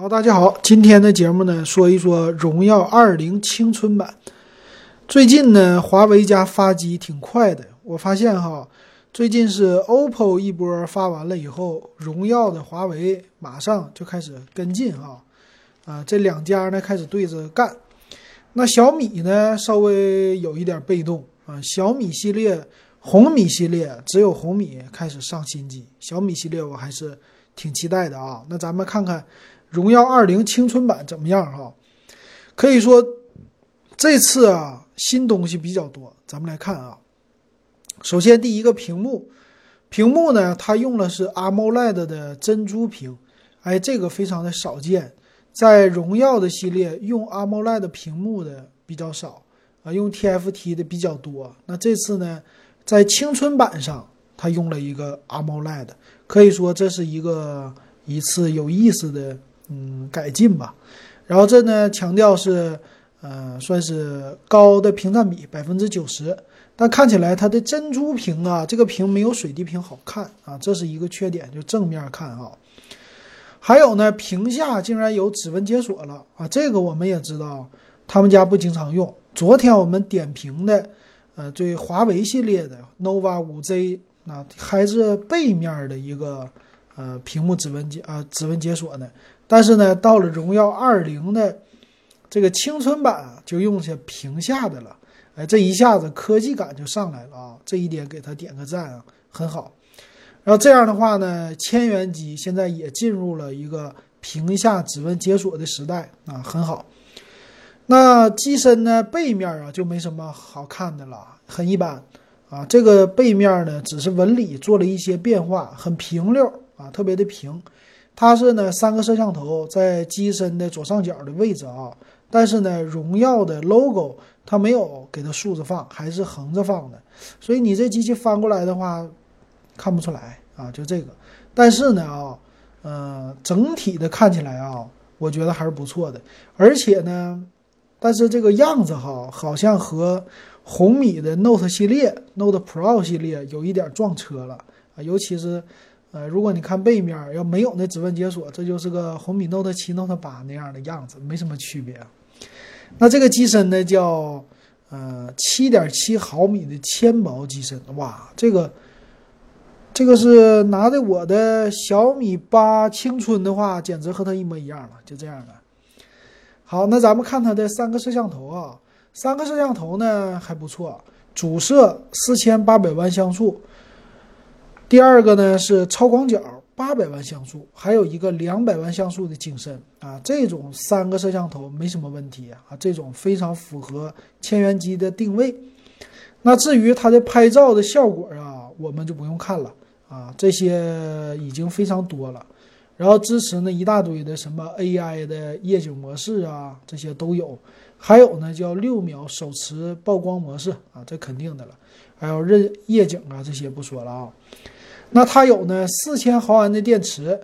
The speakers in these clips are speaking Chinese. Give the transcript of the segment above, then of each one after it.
好，大家好，今天的节目呢，说一说荣耀二零青春版。最近呢，华为家发机挺快的，我发现哈，最近是 OPPO 一波发完了以后，荣耀的华为马上就开始跟进哈，啊，这两家呢开始对着干。那小米呢，稍微有一点被动啊，小米系列、红米系列只有红米开始上新机，小米系列我还是挺期待的啊。那咱们看看。荣耀二零青春版怎么样哈？可以说这次啊新东西比较多，咱们来看啊。首先第一个屏幕，屏幕呢它用的是 AMOLED 的珍珠屏，哎，这个非常的少见，在荣耀的系列用 AMOLED 屏幕的比较少啊，用 TFT 的比较多。那这次呢，在青春版上它用了一个 AMOLED，可以说这是一个一次有意思的。嗯，改进吧。然后这呢，强调是，呃，算是高的屏占比，百分之九十。但看起来它的珍珠屏啊，这个屏没有水滴屏好看啊，这是一个缺点。就正面看啊。还有呢，屏下竟然有指纹解锁了啊！这个我们也知道，他们家不经常用。昨天我们点评的，呃，对华为系列的 nova 五 Z 啊，还是背面的一个。呃，屏幕指纹解啊，指纹解锁呢？但是呢，到了荣耀二零的这个青春版，就用下屏下的了。哎，这一下子科技感就上来了啊！这一点给他点个赞啊，很好。然后这样的话呢，千元机现在也进入了一个屏下指纹解锁的时代啊，很好。那机身呢，背面啊就没什么好看的了，很一般啊。这个背面呢，只是纹理做了一些变化，很平溜。啊，特别的平，它是呢三个摄像头在机身的左上角的位置啊，但是呢荣耀的 logo 它没有给它竖着放，还是横着放的，所以你这机器翻过来的话看不出来啊，就这个。但是呢啊，呃，整体的看起来啊，我觉得还是不错的，而且呢，但是这个样子哈，好像和红米的 Note 系列、Note Pro 系列有一点撞车了啊，尤其是。呃，如果你看背面要没有那指纹解锁，这就是个红米 Note 七、Note 八那样的样子，没什么区别。那这个机身呢，叫呃七点七毫米的纤薄机身，哇，这个这个是拿着我的小米八青春的话，简直和它一模一样了，就这样的。好，那咱们看它的三个摄像头啊，三个摄像头呢还不错，主摄四千八百万像素。第二个呢是超广角八百万像素，还有一个两百万像素的景深啊，这种三个摄像头没什么问题啊，这种非常符合千元机的定位。那至于它的拍照的效果啊，我们就不用看了啊，这些已经非常多了。然后支持呢一大堆的什么 AI 的夜景模式啊，这些都有。还有呢叫六秒手持曝光模式啊，这肯定的了。还有认夜景啊，这些不说了啊。那它有呢，四千毫安的电池，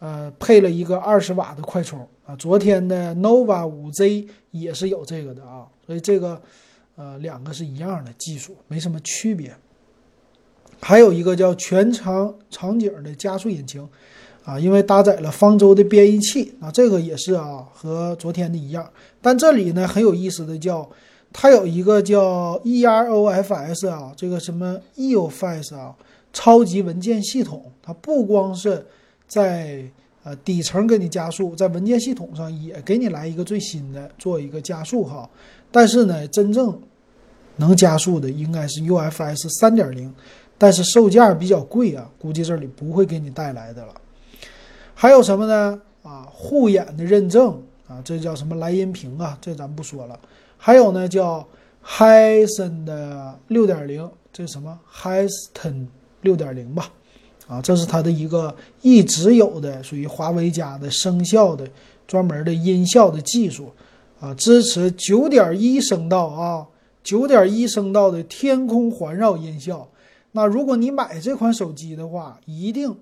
呃，配了一个二十瓦的快充啊。昨天的 nova 五 Z 也是有这个的啊，所以这个呃两个是一样的技术，没什么区别。还有一个叫全长场景的加速引擎啊，因为搭载了方舟的编译器啊，这个也是啊，和昨天的一样。但这里呢很有意思的叫，它有一个叫 EROFS 啊，这个什么 EOFS 啊。超级文件系统，它不光是在呃底层给你加速，在文件系统上也给你来一个最新的做一个加速哈。但是呢，真正能加速的应该是 UFS 三点零，但是售价比较贵啊，估计这里不会给你带来的了。还有什么呢？啊，护眼的认证啊，这叫什么莱茵屏啊？这咱不说了。还有呢，叫 Hisense 的六点零，这是什么 Hisense？六点零吧，啊，这是它的一个一直有的属于华为家的声效的专门的音效的技术，啊，支持九点一声道啊，九点一声道的天空环绕音效。那如果你买这款手机的话，一定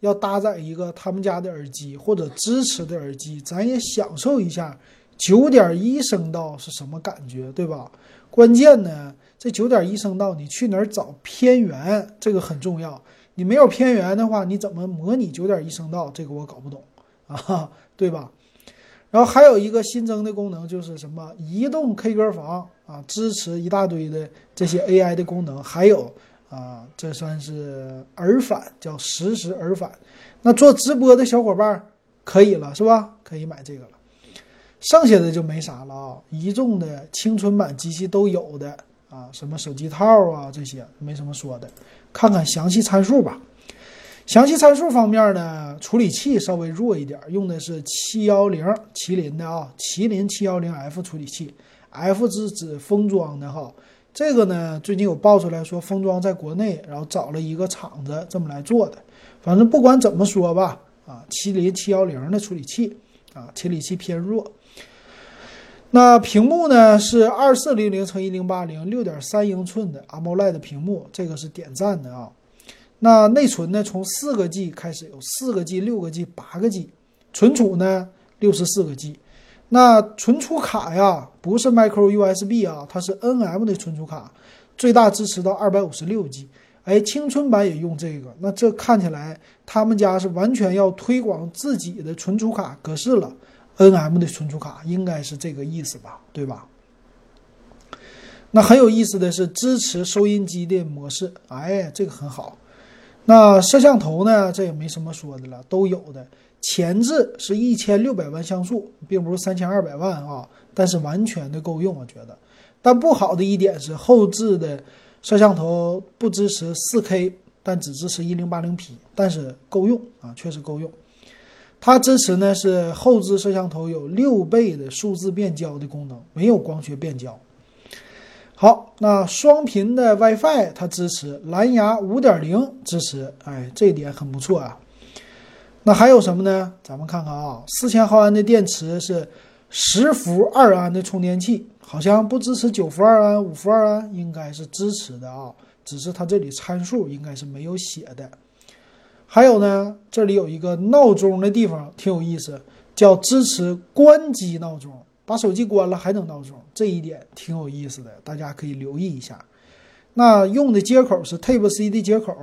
要搭载一个他们家的耳机或者支持的耳机，咱也享受一下九点一声道是什么感觉，对吧？关键呢。这九点一声道，你去哪儿找偏源？这个很重要。你没有偏源的话，你怎么模拟九点一声道？这个我搞不懂啊，对吧？然后还有一个新增的功能就是什么移动 K 歌房啊，支持一大堆的这些 AI 的功能，还有啊，这算是耳返，叫实时耳返。那做直播的小伙伴可以了，是吧？可以买这个了。剩下的就没啥了啊，一众的青春版机器都有的啊，什么手机套啊这些没什么说的，看看详细参数吧。详细参数方面呢，处理器稍微弱一点，用的是七幺零麒麟的啊，麒麟七幺零 F 处理器，F 是指封装的哈。这个呢，最近有爆出来说封装在国内，然后找了一个厂子这么来做的。反正不管怎么说吧，啊，麒麟七幺零的处理器啊，处理器偏弱。那屏幕呢是二四零零乘一零八零，六点三英寸的 AMOLED 屏幕，这个是点赞的啊。那内存呢？从四个 G 开始，有四个 G、六个 G、八个 G，存储呢六十四个 G。那存储卡呀，不是 Micro USB 啊，它是 NM 的存储卡，最大支持到二百五十六 G。哎，青春版也用这个，那这看起来他们家是完全要推广自己的存储卡格式了。NM 的存储卡应该是这个意思吧，对吧？那很有意思的是支持收音机的模式，哎，这个很好。那摄像头呢？这也没什么说的了，都有的。前置是一千六百万像素，并不是三千二百万啊，但是完全的够用，我觉得。但不好的一点是后置的摄像头不支持四 K，但只支持一零八零 P，但是够用啊，确实够用。它支持呢是后置摄像头有六倍的数字变焦的功能，没有光学变焦。好，那双频的 WiFi 它支持，蓝牙5.0支持，哎，这一点很不错啊。那还有什么呢？咱们看看啊，四千毫安的电池是十伏二安的充电器，好像不支持九伏二安、五伏二安，应该是支持的啊，只是它这里参数应该是没有写的。还有呢，这里有一个闹钟的地方，挺有意思，叫支持关机闹钟。把手机关了还能闹钟，这一点挺有意思的，大家可以留意一下。那用的接口是 Type C 的接口，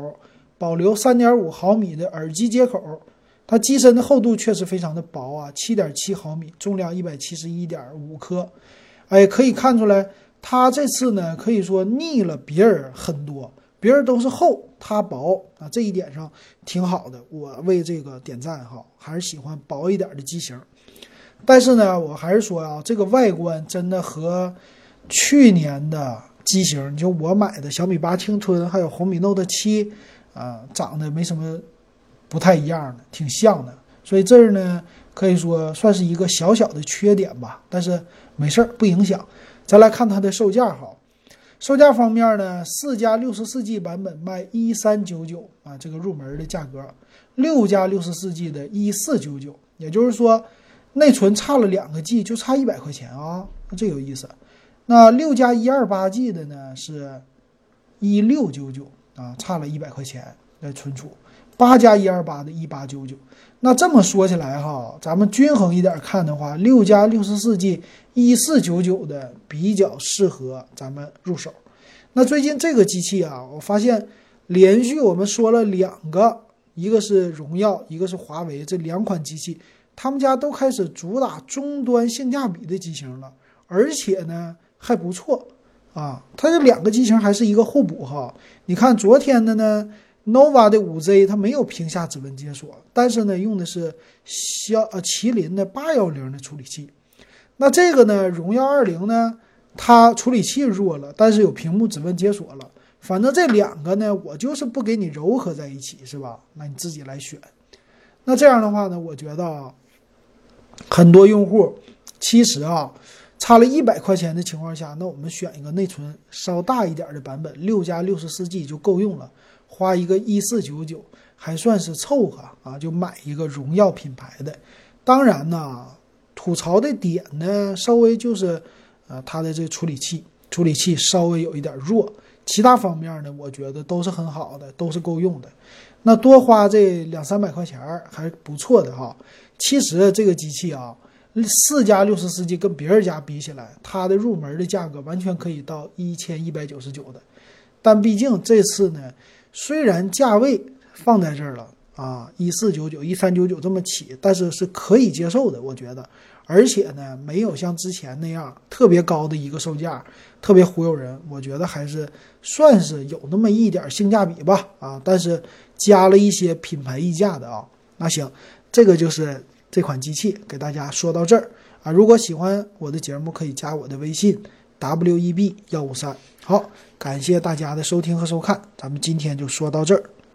保留3.5毫米的耳机接口。它机身的厚度确实非常的薄啊，7.7毫米，重量171.5克。哎，可以看出来，它这次呢可以说逆了别人很多，别人都是厚，它薄啊，这一点上挺好的，我为这个点赞哈，还是喜欢薄一点的机型。但是呢，我还是说啊，这个外观真的和去年的机型，就我买的小米八青春还有红米 Note 七啊，长得没什么不太一样的，挺像的。所以这儿呢，可以说算是一个小小的缺点吧。但是没事儿，不影响。再来看它的售价哈，售价方面呢，四加六十四 G 版本卖一三九九啊，这个入门的价格；六加六十四 G 的一四九九，也就是说。内存差了两个 G，就差一百块钱啊，这有意思。那六加一二八 G 的呢，是一六九九啊，差了一百块钱的存储。八加一二八的一八九九。那这么说起来哈，咱们均衡一点看的话，六加六十四 G 一四九九的比较适合咱们入手。那最近这个机器啊，我发现连续我们说了两个，一个是荣耀，一个是华为这两款机器。他们家都开始主打终端性价比的机型了，而且呢还不错啊。它这两个机型还是一个互补哈。你看昨天的呢，nova 的五 Z 它没有屏下指纹解锁，但是呢用的是骁呃麒麟的八幺零的处理器。那这个呢荣耀二零呢，它处理器弱了，但是有屏幕指纹解锁了。反正这两个呢，我就是不给你糅合在一起，是吧？那你自己来选。那这样的话呢，我觉得啊。很多用户其实啊，差了一百块钱的情况下，那我们选一个内存稍大一点的版本，六加六十四 G 就够用了，花一个一四九九还算是凑合啊，就买一个荣耀品牌的。当然呢，吐槽的点呢，稍微就是呃它的这个处理器，处理器稍微有一点弱，其他方面呢，我觉得都是很好的，都是够用的。那多花这两三百块钱还不错的哈。其实这个机器啊，四加六十四 G 跟别人家比起来，它的入门的价格完全可以到一千一百九十九的。但毕竟这次呢，虽然价位放在这儿了啊，一四九九、一三九九这么起，但是是可以接受的，我觉得。而且呢，没有像之前那样特别高的一个售价，特别忽悠人。我觉得还是算是有那么一点性价比吧，啊，但是加了一些品牌溢价的啊。那行，这个就是这款机器，给大家说到这儿啊。如果喜欢我的节目，可以加我的微信 w e b 幺五三。好，感谢大家的收听和收看，咱们今天就说到这儿。